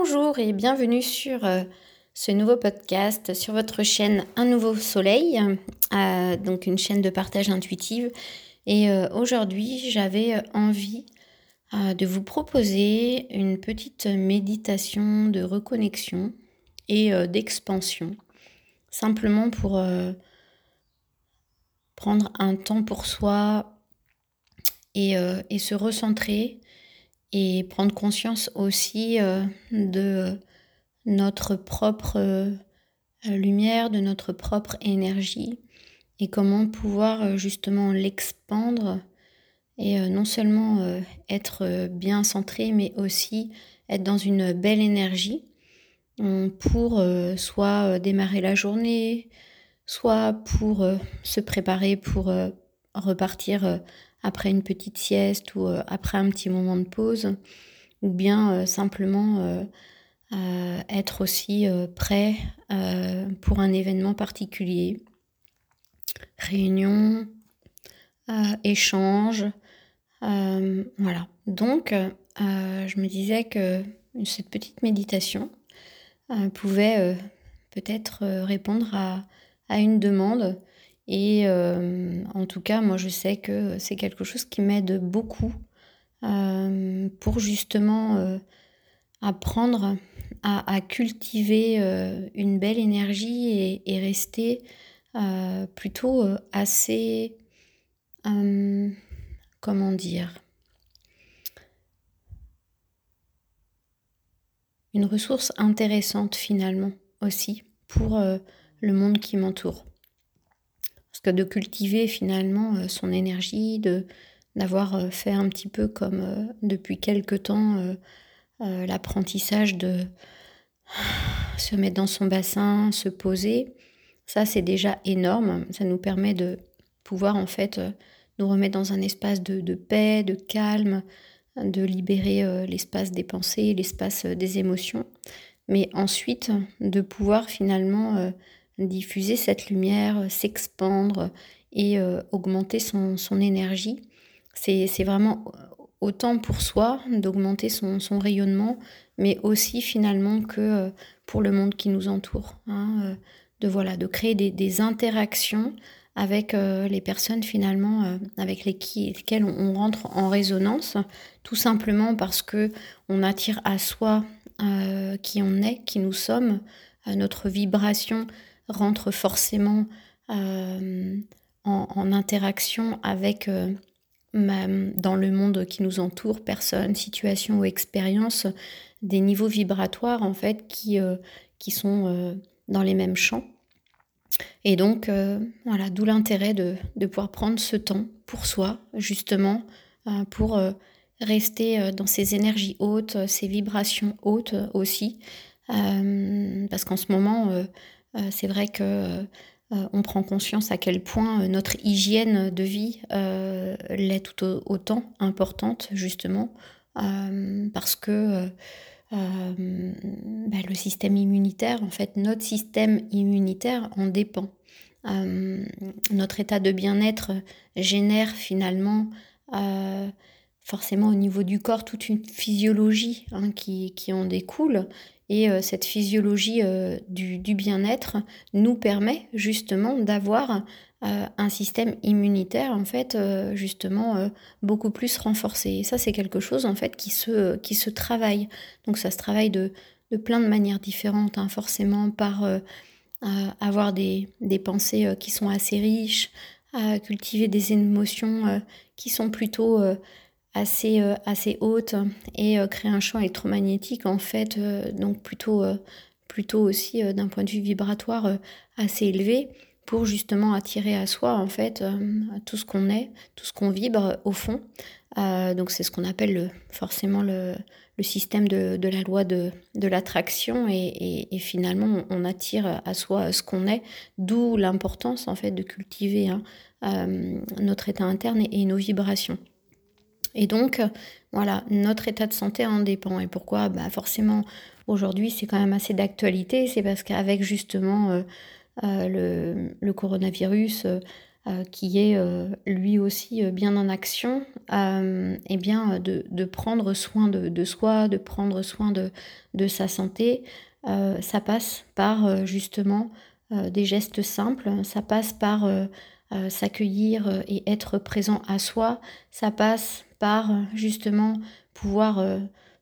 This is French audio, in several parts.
Bonjour et bienvenue sur euh, ce nouveau podcast sur votre chaîne Un nouveau soleil, euh, donc une chaîne de partage intuitive. Et euh, aujourd'hui, j'avais envie de vous proposer une petite méditation de reconnexion et d'expansion, simplement pour prendre un temps pour soi et, et se recentrer et prendre conscience aussi euh, de notre propre euh, lumière, de notre propre énergie et comment pouvoir euh, justement l'expandre et non seulement être bien centré mais aussi être dans une belle énergie. Pour soit démarrer la journée, soit pour se préparer pour repartir après une petite sieste ou euh, après un petit moment de pause, ou bien euh, simplement euh, être aussi prêt pour un événement particulier. Réunion, échange, voilà. Donc, je me disais que cette petite méditation pouvait peut-être répondre à, une demande et euh, en tout cas, moi, je sais que c'est quelque chose qui m'aide beaucoup euh, pour justement euh, apprendre à, cultiver une belle énergie et, rester plutôt assez, comment dire, une ressource intéressante finalement aussi pour le monde qui m'entoure. Parce que de cultiver finalement euh, son énergie, de d'avoir euh, fait un petit peu comme euh, depuis quelque temps l'apprentissage de se mettre dans son bassin, se poser, ça c'est déjà énorme. Ça nous permet de pouvoir en fait nous remettre dans un espace de, de paix, de calme, de libérer l'espace des pensées, l'espace des émotions. Mais ensuite, de pouvoir finalement diffuser cette lumière, euh, s'expandre et euh, augmenter son, énergie. C'est vraiment autant pour soi d'augmenter son, rayonnement, mais aussi finalement que euh, pour le monde qui nous entoure. Hein, de, voilà, de créer des, interactions avec les personnes finalement avec lesquelles on, rentre en résonance, tout simplement parce que on attire à soi qui on est, qui nous sommes, notre vibration rentre forcément euh, en, interaction avec euh, dans le monde qui nous entoure, personnes, situations ou expériences, des niveaux vibratoires en fait qui, euh, qui sont dans les mêmes champs. Et donc, voilà, d'où l'intérêt de, de, pouvoir prendre ce temps pour soi, justement, pour rester dans ces énergies hautes, ces vibrations hautes aussi. parce qu'en ce moment, c'est vrai que euh, on prend conscience à quel point euh, notre hygiène de vie l'est tout autant importante justement parce que bah, le système immunitaire, en fait, notre système immunitaire en dépend. notre état de bien-être génère finalement forcément au niveau du corps toute une physiologie hein, qui, qui, en découle et euh, cette physiologie euh, du, bien-être nous permet justement d'avoir euh, un système immunitaire en fait justement beaucoup plus renforcé. Et ça c'est quelque chose en fait qui se, qui se travaille. Donc ça se travaille de, de plein de manières différentes, hein, forcément par avoir des, des, pensées qui sont assez riches, à cultiver des émotions qui sont plutôt assez, euh, assez haute et euh, créer un champ électromagnétique en fait, euh, donc plutôt, plutôt aussi d'un point de vue vibratoire assez élevé pour justement attirer à soi en fait tout ce qu'on est, tout ce qu'on vibre au fond. donc c'est ce qu'on appelle le, forcément le, système de, la loi de, l'attraction et, et, finalement on attire à soi ce qu'on est, d'où l'importance en fait de cultiver hein, notre état interne et nos vibrations. Et donc, voilà, notre état de santé en dépend. Et pourquoi? Bah Forcément, aujourd'hui, c'est quand même assez d'actualité. C'est parce qu'avec justement euh, euh, le, coronavirus, qui est lui aussi bien en action, et bien de, prendre soin de, soi, de prendre soin de, de sa santé, ça passe par justement des gestes simples, ça passe par s'accueillir et être présent à soi, ça passe par justement pouvoir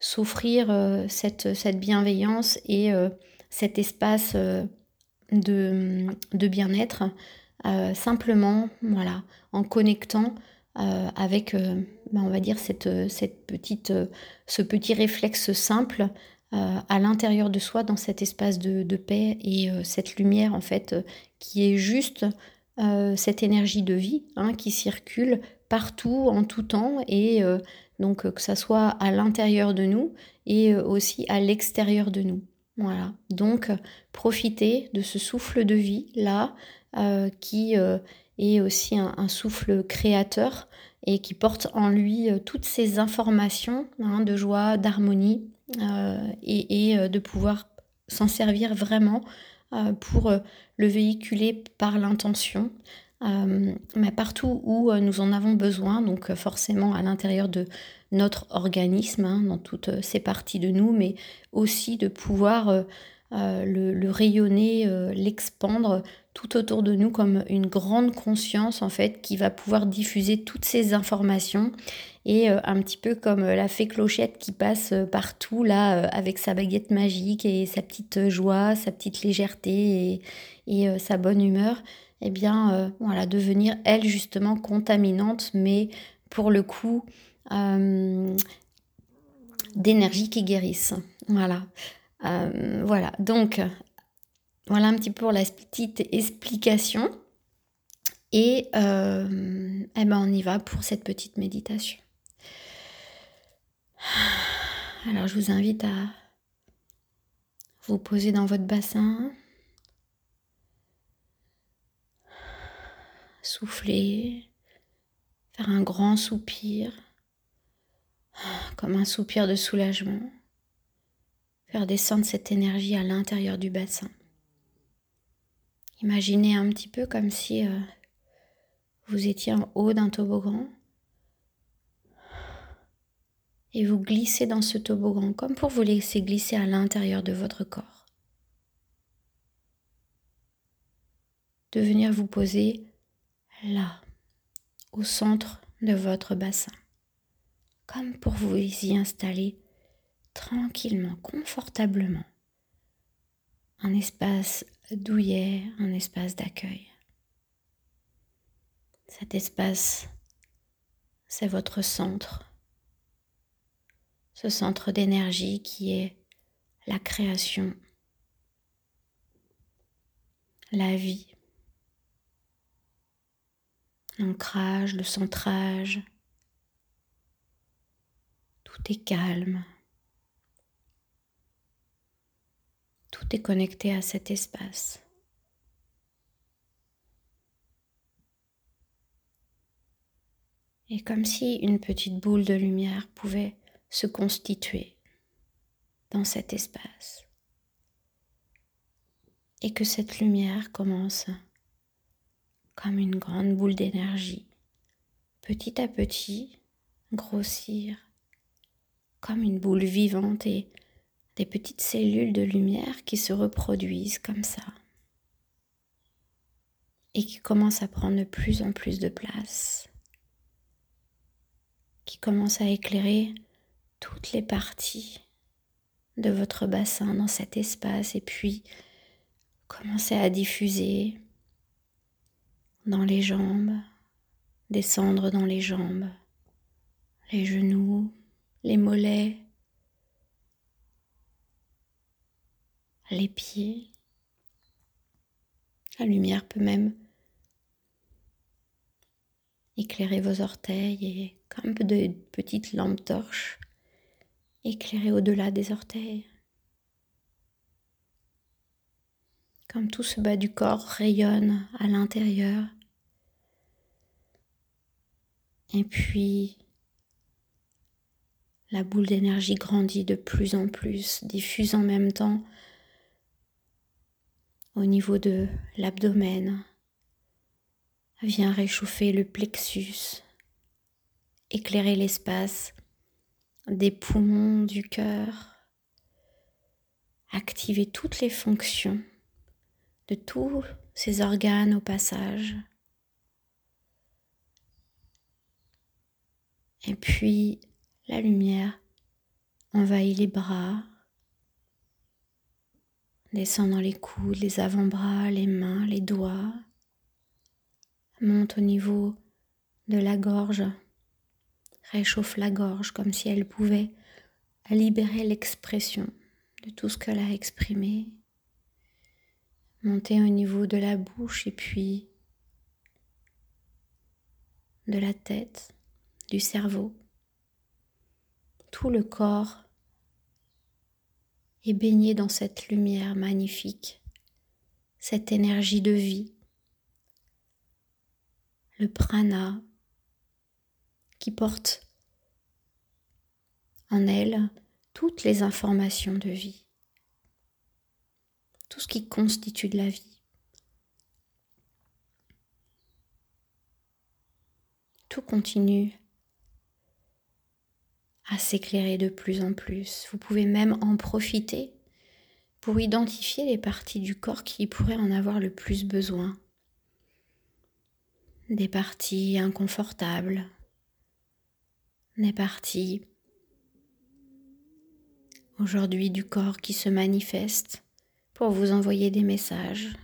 s'offrir cette, bienveillance et cet espace de, de bien-être, euh, simplement, voilà, en connectant euh, avec, euh, ben, on va dire, ce petit réflexe simple à l'intérieur de soi, dans cet espace de, de paix et cette lumière, en fait, qui est juste cette énergie de vie hein, qui circule partout, en tout temps, et donc que ça soit à l'intérieur de nous et aussi à l'extérieur de nous. Voilà, donc profitez de ce souffle de vie là euh, qui euh, est aussi un, souffle créateur et qui porte en lui euh, toutes ces informations hein, de joie, d'harmonie et, de pouvoir s'en servir vraiment pour le véhiculer par l'intention. mais partout où nous en avons besoin, donc forcément à l'intérieur de notre organisme, hein, dans toutes ces parties de nous, mais aussi de pouvoir euh, euh, le, rayonner, euh, l'expandre tout autour de nous comme une grande conscience en fait qui va pouvoir diffuser toutes ces informations et un petit peu comme la fée clochette qui passe partout là avec sa baguette magique et sa petite joie, sa petite légèreté et, sa bonne humeur, eh bien voilà devenir elle justement contaminante mais pour le coup euh, d'énergie qui guérissent. Voilà. Euh, voilà. Donc, voilà un petit peu pour la petite explication. Et euh, eh ben on y va pour cette petite méditation. Alors, je vous invite à vous poser dans votre bassin. Souffler, faire un grand soupir comme un soupir de soulagement, faire descendre cette énergie à l'intérieur du bassin. Imaginez un petit peu comme si euh, vous étiez en haut d'un toboggan et vous glissez dans ce toboggan comme pour vous laisser glisser à l'intérieur de votre corps. De venir vous poser là, au centre de votre bassin comme pour vous y installer tranquillement, confortablement. Un espace douillet, un espace d'accueil. Cet espace, c'est votre centre. Ce centre d'énergie qui est la création, la vie, l'ancrage, le centrage, tout est calme. Tout est connecté à cet espace. Et comme si une petite boule de lumière pouvait se constituer dans cet espace. Et que cette lumière commence comme une grande boule d'énergie, petit à petit, grossir, comme une boule vivante et des petites cellules de lumière qui se reproduisent comme ça. Et qui commencent à prendre de plus en plus de place, qui commencent à éclairer toutes les parties de votre bassin dans cet espace et puis commencer à diffuser dans les jambes, descendre dans les jambes, les genoux, les mollets, les pieds. La lumière peut même éclairer vos orteils et comme de petites lampes torches éclairer au-delà des orteils. Comme tout ce bas du corps rayonne à l'intérieur. Et puis la boule d'énergie grandit de plus en plus, diffuse en même temps au niveau de l'abdomen, vient réchauffer le plexus, éclairer l'espace des poumons du cœur, activer toutes les fonctions de tous ces organes au passage. Et puis la lumière envahit les bras, descend dans les coudes, les avant-bras, les mains, les doigts, monte au niveau de la gorge, réchauffe la gorge comme si elle pouvait libérer l'expression de tout ce qu'elle a exprimé, monter au niveau de la bouche et puis de la tête, du cerveau. Tout le corps est baigné dans cette lumière magnifique, cette énergie de vie, le prana qui porte en elle toutes les informations de vie, tout ce qui constitue de la vie. Tout continue à s'éclairer de plus en plus. Vous pouvez même en profiter pour identifier les parties du corps qui pourraient en avoir le plus besoin. Des parties inconfortables, des parties aujourd'hui du corps qui se manifestent pour vous envoyer des messages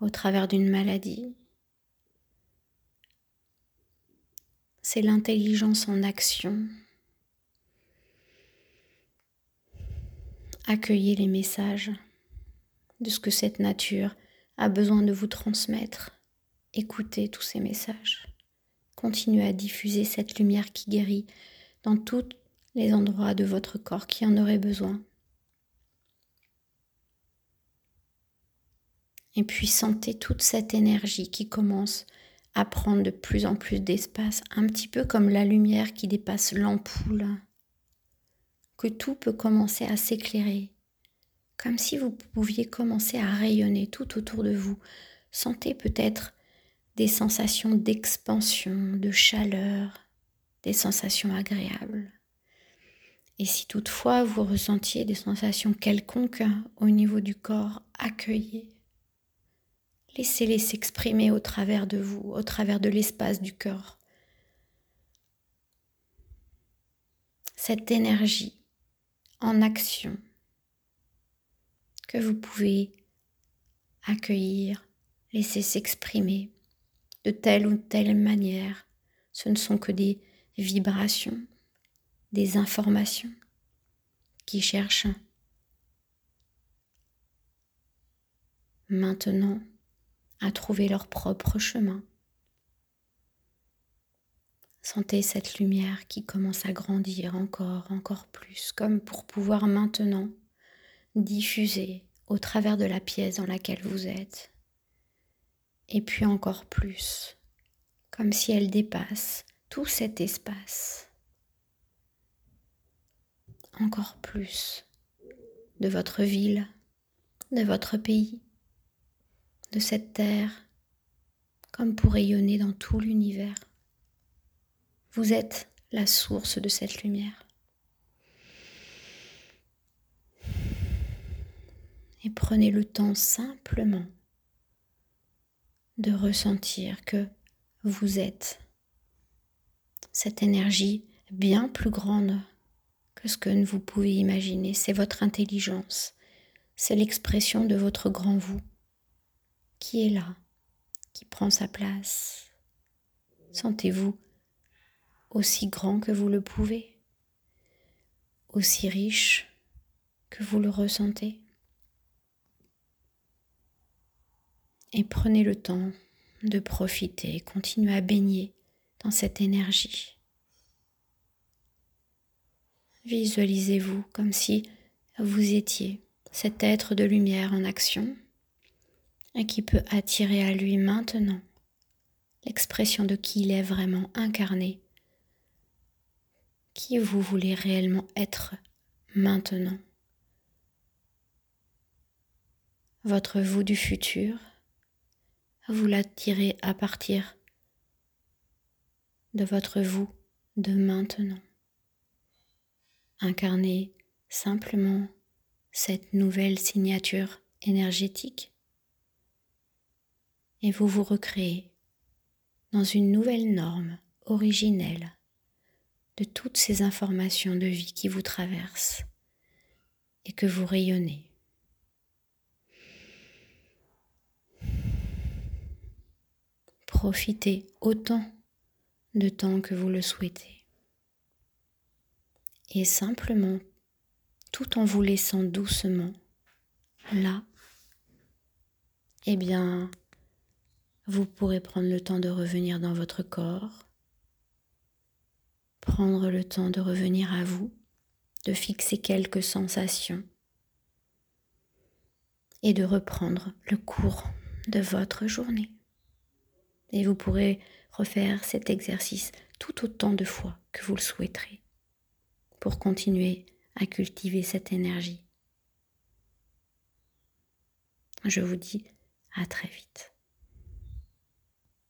au travers d'une maladie. C'est l'intelligence en action Accueillez les messages de ce que cette nature a besoin de vous transmettre. Écoutez tous ces messages. Continuez à diffuser cette lumière qui guérit dans tous les endroits de votre corps qui en auraient besoin. Et puis sentez toute cette énergie qui commence à prendre de plus en plus d'espace, un petit peu comme la lumière qui dépasse l'ampoule tout peut commencer à s'éclairer, comme si vous pouviez commencer à rayonner tout autour de vous. Sentez peut-être des sensations d'expansion, de chaleur, des sensations agréables. Et si toutefois vous ressentiez des sensations quelconques au niveau du corps, accueillez. Laissez-les s'exprimer au travers de vous, au travers de l'espace du cœur. Cette énergie en action que vous pouvez accueillir, laisser s'exprimer de telle ou telle manière. Ce ne sont que des vibrations, des informations qui cherchent maintenant à trouver leur propre chemin. Sentez cette lumière qui commence à grandir encore, encore plus, comme pour pouvoir maintenant diffuser au travers de la pièce dans laquelle vous êtes. Et puis encore plus, comme si elle dépasse tout cet espace. Encore plus de votre ville, de votre pays, de cette terre, comme pour rayonner dans tout l'univers. Vous êtes la source de cette lumière. Et prenez le temps simplement de ressentir que vous êtes cette énergie bien plus grande que ce que vous pouvez imaginer. C'est votre intelligence, c'est l'expression de votre grand vous qui est là, qui prend sa place. Sentez-vous aussi grand que vous le pouvez, aussi riche que vous le ressentez. Et prenez le temps de profiter, continuez à baigner dans cette énergie. Visualisez-vous comme si vous étiez cet être de lumière en action et qui peut attirer à lui maintenant l'expression de qui il est vraiment incarné qui vous voulez réellement être maintenant? Votre vous du futur, vous l'attirez à partir de votre vous de maintenant. Incarnez simplement cette nouvelle signature énergétique et vous vous recréez dans une nouvelle norme originelle de toutes ces informations de vie qui vous traversent et que vous rayonnez. Profitez autant de temps que vous le souhaitez. Et simplement, tout en vous laissant doucement là, eh bien, vous pourrez prendre le temps de revenir dans votre corps, prendre le temps de revenir à vous, de fixer quelques sensations et de reprendre le cours de votre journée. Et vous pourrez refaire cet exercice tout autant de fois que vous le souhaiterez pour continuer à cultiver cette énergie. Je vous dis à très vite.